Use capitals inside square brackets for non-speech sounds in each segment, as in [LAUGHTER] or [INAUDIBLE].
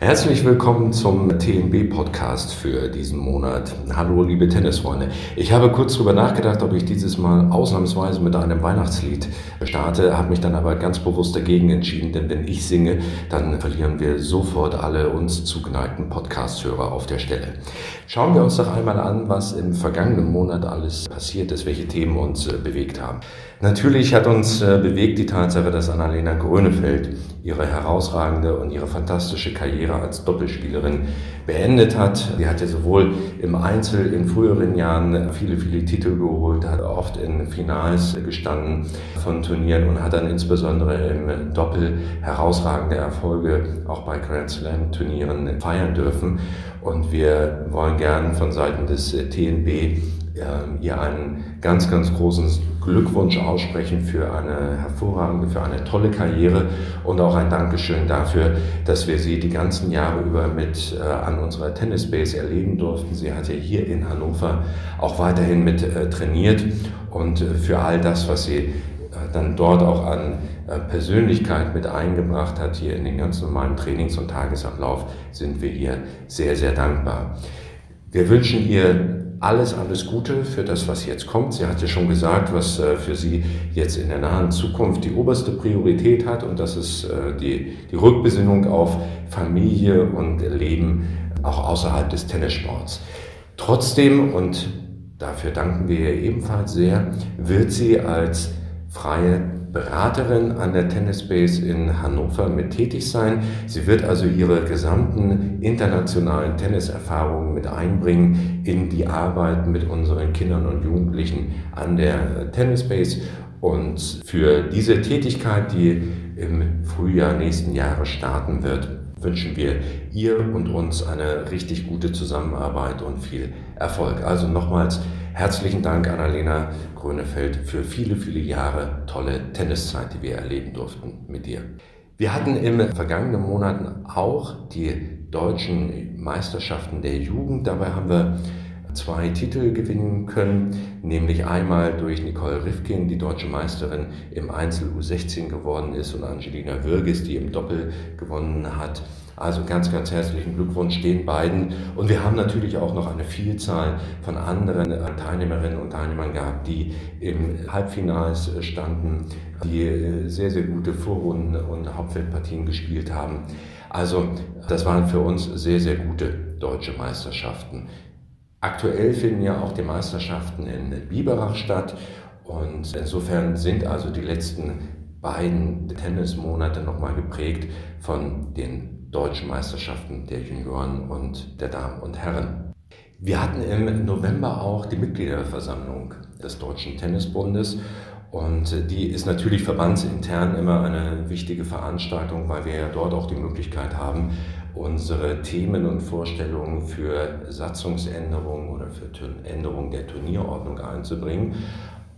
Herzlich willkommen zum TNB-Podcast für diesen Monat. Hallo, liebe Tennisfreunde. Ich habe kurz darüber nachgedacht, ob ich dieses Mal ausnahmsweise mit einem Weihnachtslied starte, habe mich dann aber ganz bewusst dagegen entschieden, denn wenn ich singe, dann verlieren wir sofort alle uns zugeneigten Podcast-Hörer auf der Stelle. Schauen wir uns doch einmal an, was im vergangenen Monat alles passiert ist, welche Themen uns äh, bewegt haben. Natürlich hat uns äh, bewegt die Tatsache, dass Annalena Grönefeld ihre herausragende und ihre fantastische Karriere als Doppelspielerin beendet hat. Sie hatte sowohl im Einzel in früheren Jahren viele, viele Titel geholt, hat oft in Finals gestanden von Turnieren und hat dann insbesondere im Doppel herausragende Erfolge auch bei Grand Slam Turnieren feiern dürfen. Und wir wollen gern von Seiten des TNB ähm, ihr einen ganz, ganz großen Glückwunsch aussprechen für eine hervorragende, für eine tolle Karriere und auch ein Dankeschön dafür, dass wir sie die ganzen Jahre über mit äh, an unserer Tennisbase erleben durften. Sie hat ja hier in Hannover auch weiterhin mit äh, trainiert und äh, für all das, was sie äh, dann dort auch an äh, Persönlichkeit mit eingebracht hat, hier in den ganz normalen Trainings- und Tagesablauf, sind wir ihr sehr, sehr dankbar. Wir wünschen ihr alles, alles Gute für das, was jetzt kommt. Sie hat ja schon gesagt, was äh, für sie jetzt in der nahen Zukunft die oberste Priorität hat und das ist äh, die, die Rückbesinnung auf Familie und Leben auch außerhalb des Tennissports. Trotzdem, und dafür danken wir ihr ebenfalls sehr, wird sie als freie Beraterin an der Tennisbase in Hannover mit tätig sein. Sie wird also ihre gesamten internationalen Tenniserfahrungen mit einbringen in die Arbeit mit unseren Kindern und Jugendlichen an der Tennisbase. Und für diese Tätigkeit, die im Frühjahr nächsten Jahres starten wird, wünschen wir ihr und uns eine richtig gute Zusammenarbeit und viel Erfolg. Also nochmals herzlichen Dank, Annalena Grönefeld, für viele, viele Jahre tolle Tenniszeit, die wir erleben durften mit dir. Wir hatten im vergangenen Monaten auch die deutschen Meisterschaften der Jugend. Dabei haben wir zwei Titel gewinnen können, nämlich einmal durch Nicole Rifkin, die deutsche Meisterin im Einzel U16 geworden ist, und Angelina Würges, die im Doppel gewonnen hat. Also ganz, ganz herzlichen Glückwunsch den beiden. Und wir haben natürlich auch noch eine Vielzahl von anderen Teilnehmerinnen und Teilnehmern gehabt, die im Halbfinals standen, die sehr, sehr gute Vorrunden und Hauptfeldpartien gespielt haben. Also das waren für uns sehr, sehr gute deutsche Meisterschaften. Aktuell finden ja auch die Meisterschaften in Biberach statt und insofern sind also die letzten beiden Tennismonate nochmal geprägt von den deutschen Meisterschaften der Junioren und der Damen und Herren. Wir hatten im November auch die Mitgliederversammlung des Deutschen Tennisbundes und die ist natürlich verbandsintern immer eine wichtige Veranstaltung, weil wir ja dort auch die Möglichkeit haben, unsere Themen und Vorstellungen für Satzungsänderungen oder für Änderungen der Turnierordnung einzubringen.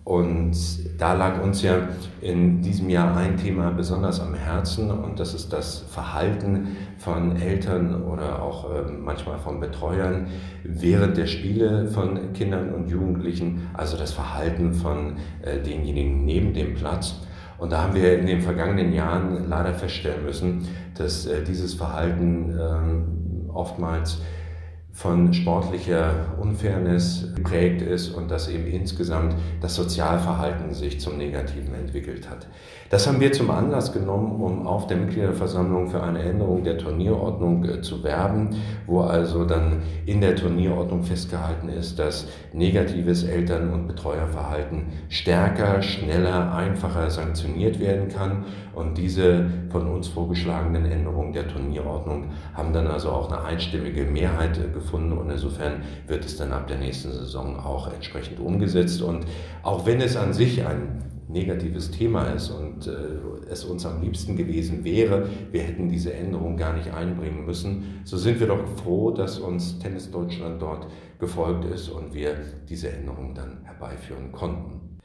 Und da lag uns ja in diesem Jahr ein Thema besonders am Herzen und das ist das Verhalten von Eltern oder auch äh, manchmal von Betreuern während der Spiele von Kindern und Jugendlichen, also das Verhalten von äh, denjenigen neben dem Platz. Und da haben wir in den vergangenen Jahren leider feststellen müssen, dass äh, dieses Verhalten ähm, oftmals von sportlicher Unfairness geprägt ist und dass eben insgesamt das Sozialverhalten sich zum Negativen entwickelt hat. Das haben wir zum Anlass genommen, um auf der Mitgliederversammlung für eine Änderung der Turnierordnung äh, zu werben, wo also dann in der Turnierordnung festgehalten ist, dass negatives Eltern- und Betreuerverhalten stärker, schneller, einfacher sanktioniert werden kann. Und diese von uns vorgeschlagenen Änderungen der Turnierordnung haben dann also auch eine einstimmige Mehrheit gefunden gefunden und insofern wird es dann ab der nächsten Saison auch entsprechend umgesetzt. Und auch wenn es an sich ein negatives Thema ist und äh, es uns am liebsten gewesen wäre, wir hätten diese Änderung gar nicht einbringen müssen, so sind wir doch froh, dass uns Tennis Deutschland dort gefolgt ist und wir diese Änderung dann herbeiführen konnten.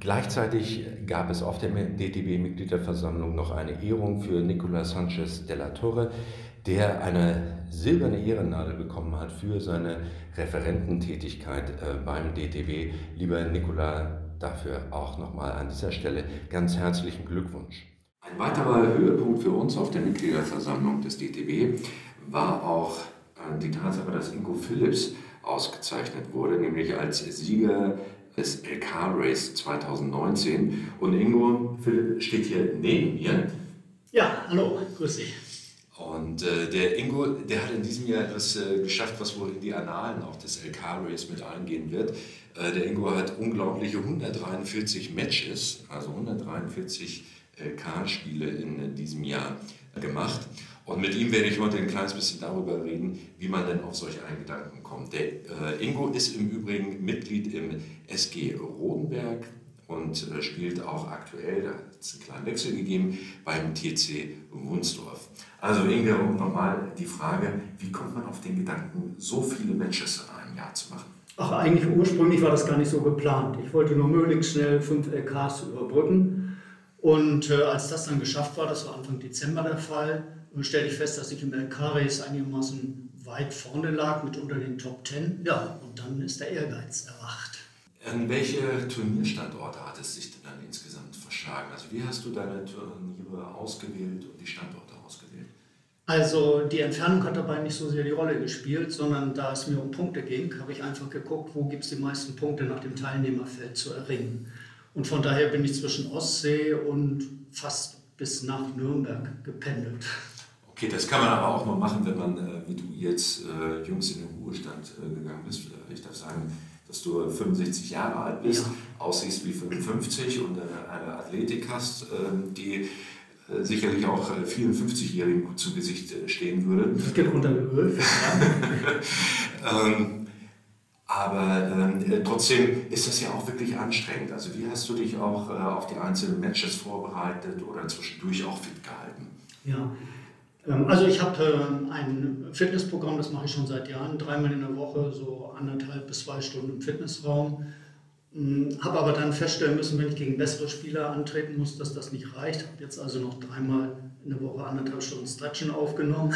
Gleichzeitig gab es auf der DTB-Mitgliederversammlung noch eine Ehrung für Nicolas Sanchez de la Torre, der eine silberne Ehrennadel bekommen hat für seine Referententätigkeit äh, beim DTW. Lieber Nikola, dafür auch nochmal an dieser Stelle ganz herzlichen Glückwunsch. Ein weiterer Höhepunkt für uns auf der Mitgliederversammlung des DTB war auch äh, die Tatsache, dass Ingo Phillips ausgezeichnet wurde, nämlich als Sieger des LK Race 2019. Und Ingo Philipp steht hier neben mir. Ja, hallo, grüß dich. Und äh, der Ingo, der hat in diesem Jahr etwas äh, geschafft, was wohl in die Annalen auch des LK Race mit eingehen wird. Äh, der Ingo hat unglaubliche 143 Matches, also 143 LK-Spiele in diesem Jahr gemacht. Und mit ihm werde ich heute ein kleines bisschen darüber reden, wie man denn auf solche einen Gedanken kommt. Der äh, Ingo ist im Übrigen Mitglied im SG Rodenberg und äh, spielt auch aktuell, da hat es einen kleinen Wechsel gegeben, beim TC Wunsdorf. Also Inge, nochmal die Frage, wie kommt man auf den Gedanken, so viele Matches in einem Jahr zu machen? Ach, eigentlich ursprünglich war das gar nicht so geplant. Ich wollte nur möglichst schnell fünf LKs überbrücken. Und äh, als das dann geschafft war, das war Anfang Dezember der Fall, stellte ich fest, dass ich im LK-Race einigermaßen weit vorne lag, mit unter den Top Ten. Ja, und dann ist der Ehrgeiz erwacht. An welche Turnierstandorte hat es sich denn dann insgesamt verschlagen? Also wie hast du deine Turniere ausgewählt und die Standorte ausgewählt? Also die Entfernung hat dabei nicht so sehr die Rolle gespielt, sondern da es mir um Punkte ging, habe ich einfach geguckt, wo gibt es die meisten Punkte nach dem Teilnehmerfeld zu erringen. Und von daher bin ich zwischen Ostsee und fast bis nach Nürnberg gependelt. Okay, das kann man aber auch nur machen, wenn man, äh, wie du jetzt äh, jüngst in den Ruhestand äh, gegangen bist. Ich darf sagen, dass du 65 Jahre alt bist, ja. aussiehst wie 55 und eine Athletik hast, ähm, die äh, sicherlich auch vielen 50-Jährigen gut zu Gesicht äh, stehen würde. Das geht runter Öl. [LAUGHS] ähm, aber ähm, äh, trotzdem ist das ja auch wirklich anstrengend. Also wie hast du dich auch äh, auf die einzelnen Matches vorbereitet oder zwischendurch auch fit gehalten? Ja, also ich habe äh, ein Fitnessprogramm, das mache ich schon seit Jahren, dreimal in der Woche, so anderthalb bis zwei Stunden im Fitnessraum. Ähm, habe aber dann feststellen müssen, wenn ich gegen bessere Spieler antreten muss, dass das nicht reicht. Habe jetzt also noch dreimal in der Woche anderthalb Stunden Stretchen aufgenommen.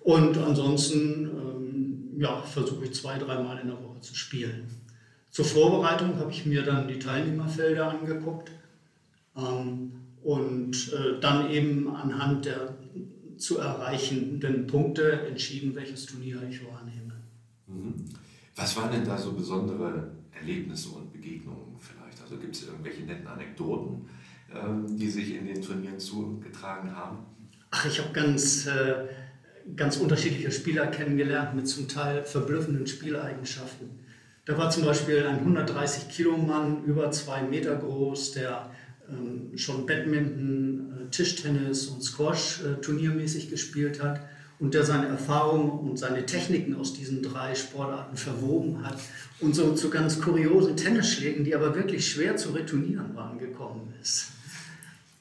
Und ansonsten ähm, ja, versuche ich zwei, dreimal in der Woche zu spielen. Zur Vorbereitung habe ich mir dann die Teilnehmerfelder angeguckt ähm, und äh, dann eben anhand der zu erreichenden Punkte entschieden, welches Turnier ich wahrnehme. Was waren denn da so besondere Erlebnisse und Begegnungen vielleicht? Also gibt es irgendwelche netten Anekdoten, ähm, die sich in den Turnieren zugetragen haben? Ach, ich habe ganz, äh, ganz unterschiedliche Spieler kennengelernt mit zum Teil verblüffenden Spieleigenschaften. Da war zum Beispiel ein 130 Kilo Mann, über zwei Meter groß, der schon Badminton, äh, Tischtennis und Squash äh, turniermäßig gespielt hat und der seine Erfahrungen und seine Techniken aus diesen drei Sportarten verwoben hat und so zu ganz kuriosen Tennisschlägen, die aber wirklich schwer zu retournieren waren, gekommen ist.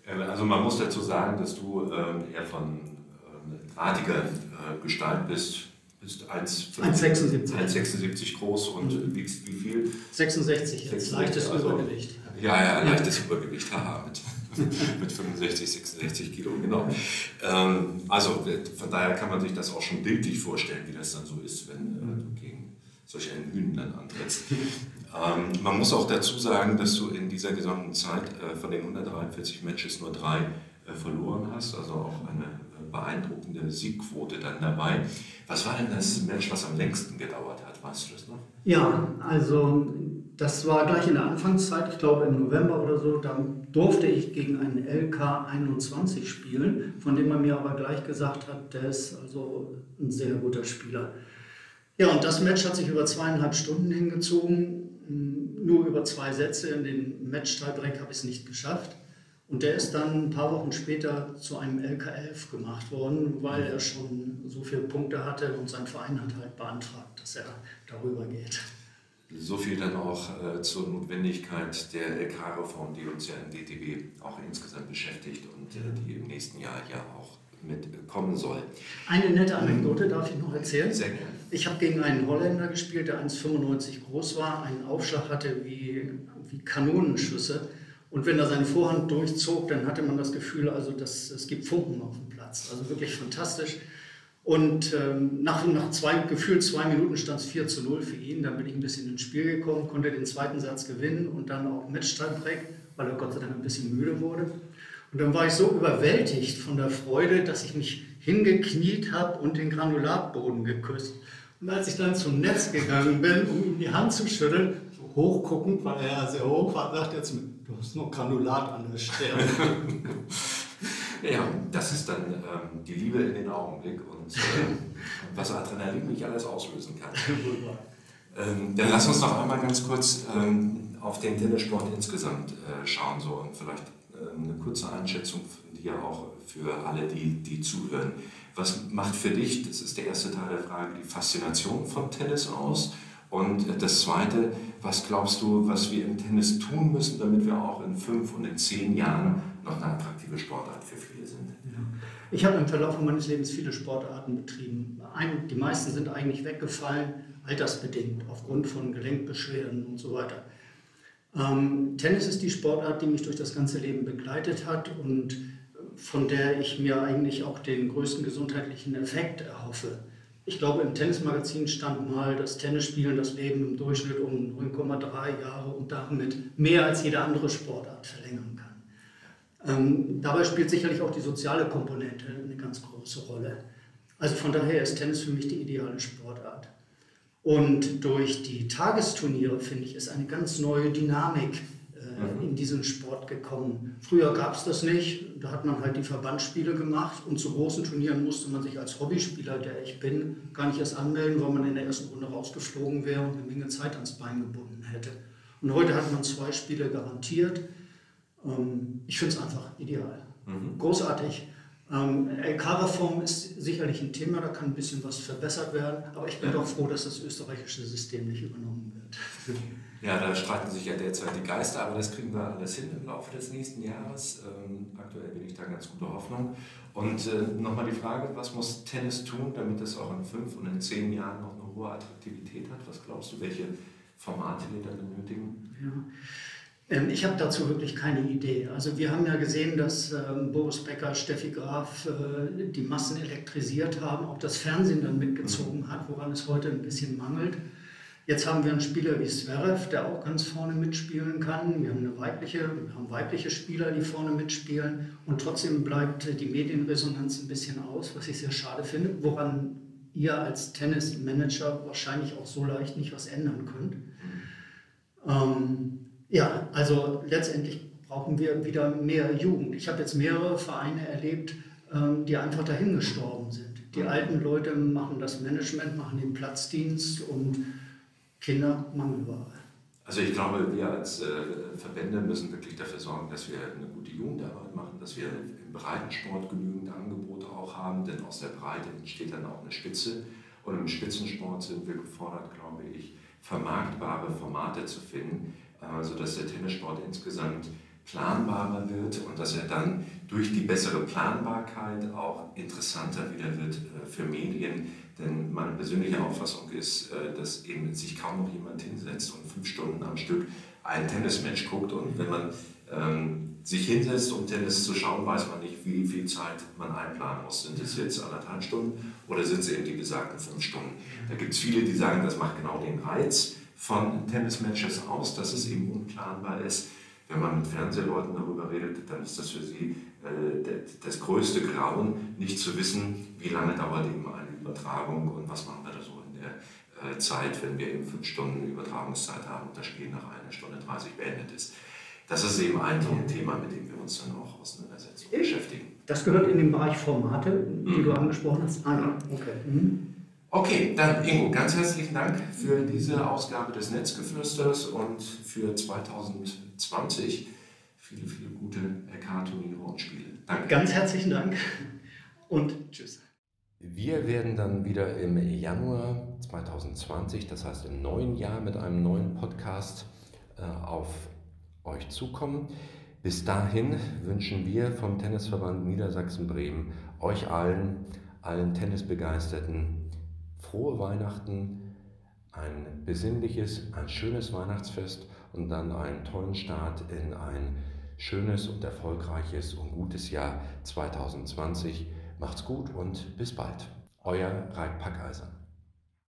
Äh, also man muss dazu sagen, dass du ähm, eher von ähm, artiger äh, Gestalt bist, bist 1,76 groß und mhm. wiegst wie viel? 66, 66 leichtes also, Übergewicht. Ja, ja, leichtes Übergewicht, haha, mit, [LAUGHS] mit 65, 66 Kilo, genau. Ähm, also von daher kann man sich das auch schon bildlich vorstellen, wie das dann so ist, wenn äh, du gegen solch einen Hühn dann antrittst. Ähm, man muss auch dazu sagen, dass du in dieser gesamten Zeit äh, von den 143 Matches nur drei äh, verloren hast, also auch eine äh, beeindruckende Siegquote dann dabei. Was war denn das Match, was am längsten gedauert hat? Weißt du das noch? Ja, also das war gleich in der Anfangszeit, ich glaube im November oder so, da durfte ich gegen einen LK 21 spielen, von dem man mir aber gleich gesagt hat, der ist also ein sehr guter Spieler. Ja, und das Match hat sich über zweieinhalb Stunden hingezogen, nur über zwei Sätze. In den Match-Tiebreak habe ich es nicht geschafft. Und der ist dann ein paar Wochen später zu einem LK11 gemacht worden, weil er schon so viele Punkte hatte und sein Verein hat halt beantragt, dass er darüber geht. So viel dann auch äh, zur Notwendigkeit der LK-Reform, die uns ja im DTB auch insgesamt beschäftigt und äh, die im nächsten Jahr ja auch mitkommen soll. Eine nette Anekdote darf ich noch erzählen. Sehr gerne. Ich habe gegen einen Holländer gespielt, der 1,95 groß war, einen Aufschlag hatte wie, wie Kanonenschüsse. Und wenn er seine Vorhand durchzog, dann hatte man das Gefühl, also dass es gibt Funken auf dem Platz. Also wirklich fantastisch. Und ähm, nach, nach zwei, gefühlt zwei Minuten stand es 4 zu 0 für ihn. Dann bin ich ein bisschen ins Spiel gekommen, konnte den zweiten Satz gewinnen und dann auch Match-Tiebreak, weil er Gott sei Dank ein bisschen müde wurde. Und dann war ich so überwältigt von der Freude, dass ich mich hingekniet habe und den Granulatboden geküsst. Und als ich dann zum Netz gegangen bin, um ihm die Hand zu schütteln, so hochguckend, weil er sehr hoch war, sagt er zu mir, du hast noch Granulat an der Stirn. [LAUGHS] ja, das ist dann ähm, die Liebe in den Augenblick und äh, [LAUGHS] was Adrenalin nicht alles auslösen kann. ähm, dann lass uns noch einmal ganz kurz ähm, auf den Tennissport insgesamt äh, schauen so, und vielleicht äh, eine kurze Einschätzung dir auch für alle, die, die zuhören. Was macht für dich, das ist der erste Teil der Frage, die Faszination von Tennis aus? Und das Zweite, was glaubst du, was wir im Tennis tun müssen, damit wir auch in fünf und in zehn Jahren noch eine attraktive Sportart für viele sind? Ja. Ich habe im Verlauf meines Lebens viele Sportarten betrieben. Ein, die meisten sind eigentlich weggefallen, altersbedingt, aufgrund von Gelenkbeschwerden und so weiter. Ähm, Tennis ist die Sportart, die mich durch das ganze Leben begleitet hat und von der ich mir eigentlich auch den größten gesundheitlichen Effekt erhoffe. Ich glaube, im Tennismagazin stand mal, dass Tennisspielen das Leben im Durchschnitt um 9,3 Jahre und damit mehr als jede andere Sportart verlängern kann. Ähm, dabei spielt sicherlich auch die soziale Komponente eine ganz große Rolle. Also von daher ist Tennis für mich die ideale Sportart. Und durch die Tagesturniere, finde ich, ist eine ganz neue Dynamik in diesen Sport gekommen. Früher gab es das nicht, da hat man halt die Verbandsspiele gemacht und zu großen Turnieren musste man sich als Hobbyspieler, der ich bin, gar nicht erst anmelden, weil man in der ersten Runde rausgeflogen wäre und eine Menge Zeit ans Bein gebunden hätte. Und heute hat man zwei Spiele garantiert. Ähm, ich finde es einfach ideal. Mhm. Großartig. Ähm, LK-Reform ist sicherlich ein Thema, da kann ein bisschen was verbessert werden, aber ich bin ja. doch froh, dass das österreichische System nicht übernommen wird. Ja, da streiten sich ja derzeit die Geister, aber das kriegen wir alles hin im Laufe des nächsten Jahres. Ähm, aktuell bin ich da ganz gute Hoffnung. Und äh, nochmal die Frage, was muss Tennis tun, damit es auch in fünf und in zehn Jahren noch eine hohe Attraktivität hat? Was glaubst du, welche Formate wir da benötigen? Ja. Ähm, ich habe dazu wirklich keine Idee. Also wir haben ja gesehen, dass ähm, Boris Becker, Steffi Graf äh, die Massen elektrisiert haben, ob das Fernsehen dann mitgezogen hat, woran es heute ein bisschen mangelt. Jetzt haben wir einen Spieler wie Zverev, der auch ganz vorne mitspielen kann. Wir haben, eine weibliche, wir haben weibliche Spieler, die vorne mitspielen. Und trotzdem bleibt die Medienresonanz ein bisschen aus, was ich sehr schade finde, woran ihr als Tennismanager wahrscheinlich auch so leicht nicht was ändern könnt. Ähm, ja, also letztendlich brauchen wir wieder mehr Jugend. Ich habe jetzt mehrere Vereine erlebt, ähm, die einfach dahin gestorben sind. Die alten Leute machen das Management, machen den Platzdienst und Kinder Mangelware. Also ich glaube, wir als äh, Verbände müssen wirklich dafür sorgen, dass wir eine gute Jugendarbeit machen, dass wir im Breitensport genügend Angebote auch haben, denn aus der Breite entsteht dann auch eine Spitze. Und im Spitzensport sind wir gefordert, glaube ich, vermarktbare Formate zu finden, sodass der Tennissport insgesamt planbarer wird und dass er dann durch die bessere Planbarkeit auch interessanter wieder wird äh, für Medien. Denn meine persönliche Auffassung ist, äh, dass eben sich kaum noch jemand hinsetzt und fünf Stunden am Stück ein Tennismatch guckt. Und wenn man ähm, sich hinsetzt, um Tennis zu schauen, weiß man nicht, wie viel Zeit man einplanen muss. Sind es jetzt anderthalb Stunden oder sind es eben die besagten fünf Stunden? Da gibt es viele, die sagen, das macht genau den Reiz von Tennismatches aus, dass es eben unplanbar ist. Wenn man mit Fernsehleuten darüber redet, dann ist das für sie äh, das größte Grauen, nicht zu wissen, wie lange dauert eben eine Übertragung und was machen wir da so in der äh, Zeit, wenn wir eben fünf Stunden Übertragungszeit haben und das Spiel nach einer Stunde 30 beendet ist. Das ist eben ein Thema, mit dem wir uns dann auch auseinandersetzen und beschäftigen. Das gehört in den Bereich Formate, die mhm. du angesprochen hast. Ah, okay. Mhm. Okay, dann Ingo, ganz herzlichen Dank für diese Ausgabe des Netzgeflüsters und für 2020 viele, viele gute RK-Turniere und Spiele. Danke. Ganz herzlichen Dank und tschüss. Wir werden dann wieder im Januar 2020, das heißt im neuen Jahr, mit einem neuen Podcast äh, auf euch zukommen. Bis dahin wünschen wir vom Tennisverband Niedersachsen-Bremen euch allen, allen Tennisbegeisterten, frohe Weihnachten, ein besinnliches, ein schönes Weihnachtsfest und dann einen tollen Start in ein schönes und erfolgreiches und gutes Jahr 2020. Macht's gut und bis bald. Euer Raik Packeisen.